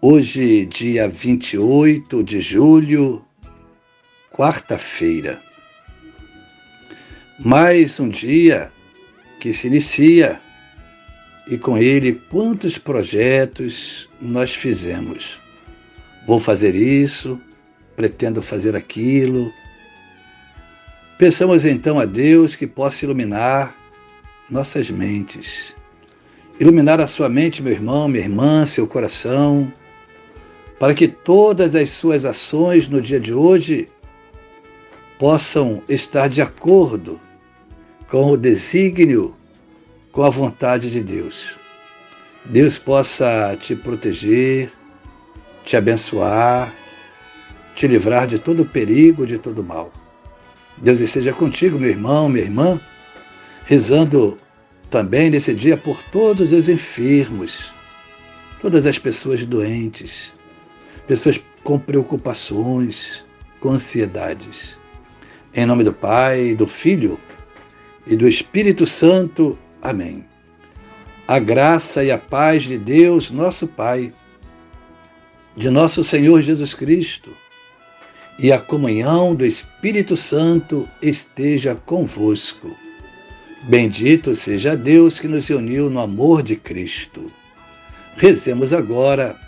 Hoje, dia 28 de julho, quarta-feira. Mais um dia que se inicia e com ele quantos projetos nós fizemos. Vou fazer isso, pretendo fazer aquilo. Pensamos então a Deus que possa iluminar nossas mentes. Iluminar a sua mente, meu irmão, minha irmã, seu coração para que todas as suas ações no dia de hoje possam estar de acordo com o desígnio, com a vontade de Deus. Deus possa te proteger, te abençoar, te livrar de todo perigo, de todo mal. Deus esteja contigo, meu irmão, minha irmã, rezando também nesse dia por todos os enfermos, todas as pessoas doentes, pessoas com preocupações, com ansiedades. Em nome do Pai, do Filho e do Espírito Santo. Amém. A graça e a paz de Deus, nosso Pai, de nosso Senhor Jesus Cristo e a comunhão do Espírito Santo esteja convosco. Bendito seja Deus que nos uniu no amor de Cristo. Rezemos agora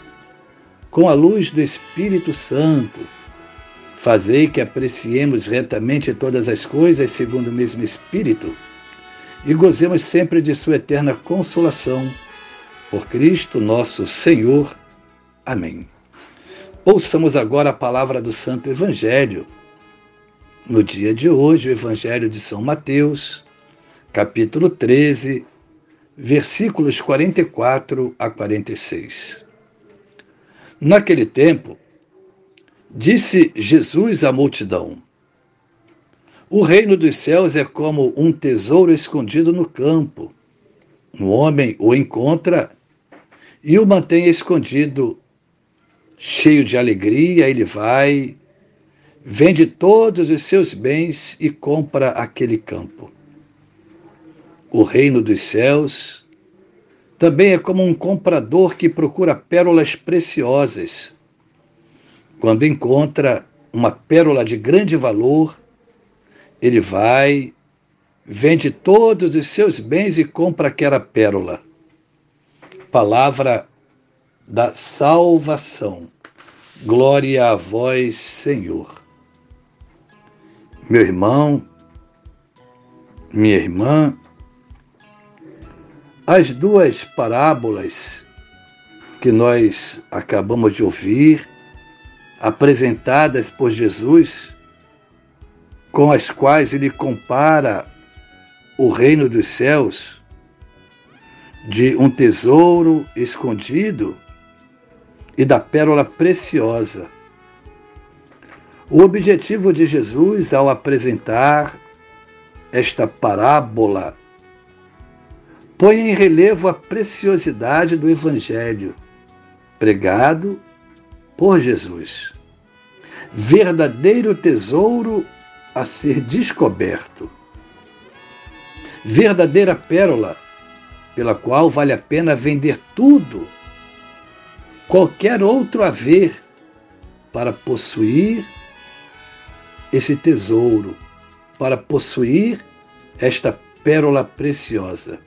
com a luz do Espírito Santo. Fazei que apreciemos retamente todas as coisas segundo o mesmo Espírito e gozemos sempre de Sua eterna consolação. Por Cristo nosso Senhor. Amém. Ouçamos agora a palavra do Santo Evangelho. No dia de hoje, o Evangelho de São Mateus, capítulo 13, versículos 44 a 46. Naquele tempo, disse Jesus à multidão: O reino dos céus é como um tesouro escondido no campo. Um homem o encontra e o mantém escondido. Cheio de alegria, ele vai, vende todos os seus bens e compra aquele campo. O reino dos céus também é como um comprador que procura pérolas preciosas. Quando encontra uma pérola de grande valor, ele vai, vende todos os seus bens e compra aquela pérola. Palavra da salvação. Glória a vós, Senhor. Meu irmão, minha irmã, as duas parábolas que nós acabamos de ouvir, apresentadas por Jesus, com as quais ele compara o reino dos céus de um tesouro escondido e da pérola preciosa. O objetivo de Jesus ao apresentar esta parábola põe em relevo a preciosidade do Evangelho pregado por Jesus. Verdadeiro tesouro a ser descoberto. Verdadeira pérola pela qual vale a pena vender tudo, qualquer outro haver, para possuir esse tesouro, para possuir esta pérola preciosa.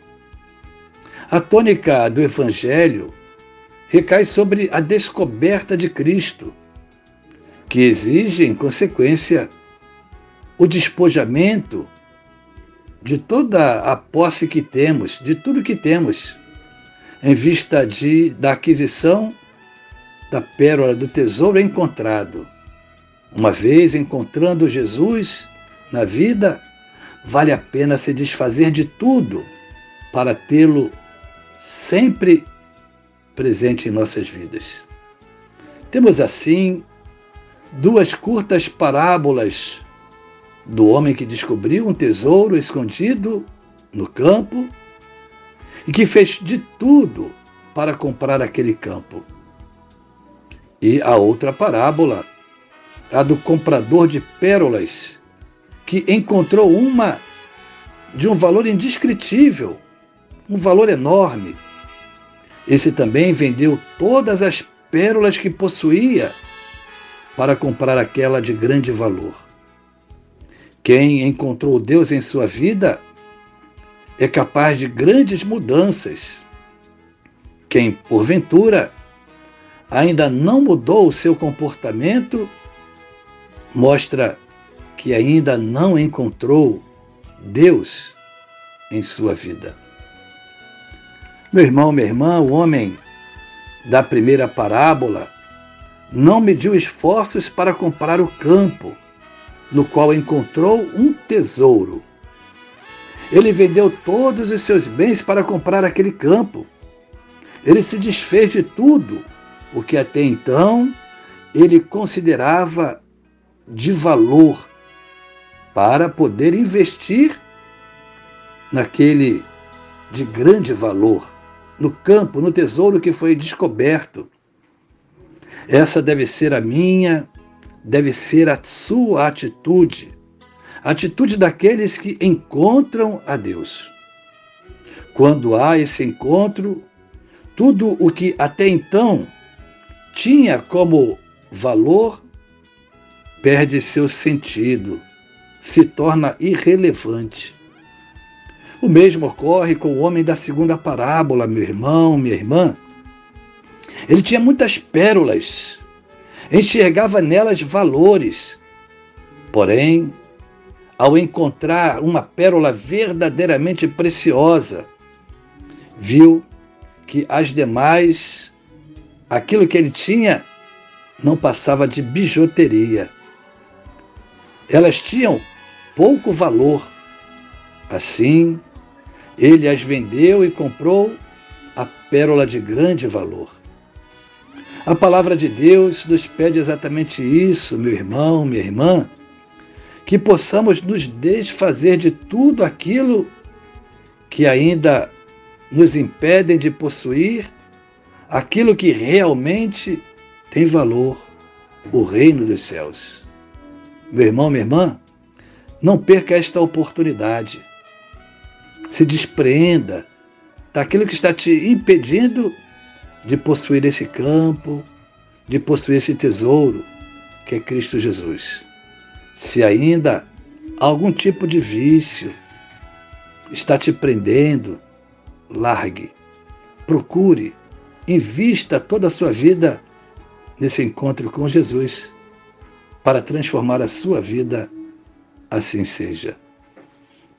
A tônica do Evangelho recai sobre a descoberta de Cristo, que exige, em consequência, o despojamento de toda a posse que temos, de tudo que temos, em vista de, da aquisição da pérola do tesouro encontrado. Uma vez encontrando Jesus na vida, vale a pena se desfazer de tudo para tê-lo sempre presente em nossas vidas. Temos assim duas curtas parábolas do homem que descobriu um tesouro escondido no campo e que fez de tudo para comprar aquele campo. E a outra parábola, a do comprador de pérolas, que encontrou uma de um valor indescritível, um valor enorme. Esse também vendeu todas as pérolas que possuía para comprar aquela de grande valor. Quem encontrou Deus em sua vida é capaz de grandes mudanças. Quem, porventura, ainda não mudou o seu comportamento, mostra que ainda não encontrou Deus em sua vida. Meu irmão, minha irmã, o homem da primeira parábola não mediu esforços para comprar o campo, no qual encontrou um tesouro. Ele vendeu todos os seus bens para comprar aquele campo. Ele se desfez de tudo o que até então ele considerava de valor para poder investir naquele de grande valor, no campo, no tesouro que foi descoberto. Essa deve ser a minha, deve ser a sua atitude, a atitude daqueles que encontram a Deus. Quando há esse encontro, tudo o que até então tinha como valor perde seu sentido, se torna irrelevante. O mesmo ocorre com o homem da segunda parábola, meu irmão, minha irmã. Ele tinha muitas pérolas, enxergava nelas valores. Porém, ao encontrar uma pérola verdadeiramente preciosa, viu que as demais, aquilo que ele tinha, não passava de bijuteria. Elas tinham pouco valor. Assim, ele as vendeu e comprou a pérola de grande valor. A palavra de Deus nos pede exatamente isso, meu irmão, minha irmã, que possamos nos desfazer de tudo aquilo que ainda nos impedem de possuir aquilo que realmente tem valor, o reino dos céus. Meu irmão, minha irmã, não perca esta oportunidade. Se despreenda daquilo que está te impedindo de possuir esse campo, de possuir esse tesouro que é Cristo Jesus. Se ainda algum tipo de vício está te prendendo, largue, procure, invista toda a sua vida nesse encontro com Jesus para transformar a sua vida, assim seja.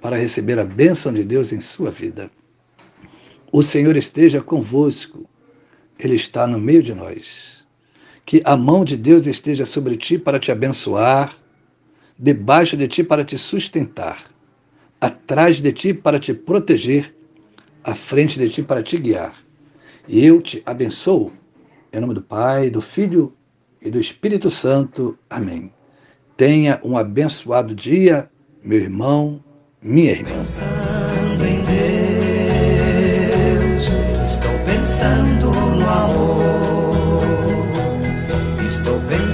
para receber a bênção de Deus em sua vida. O Senhor esteja convosco, Ele está no meio de nós. Que a mão de Deus esteja sobre ti para te abençoar, debaixo de ti para te sustentar, atrás de ti para te proteger, à frente de ti para te guiar. E eu te abençoo, em nome do Pai, do Filho e do Espírito Santo. Amém. Tenha um abençoado dia, meu irmão, minha irmã. Pensando em Deus, estou pensando no amor, estou pensando.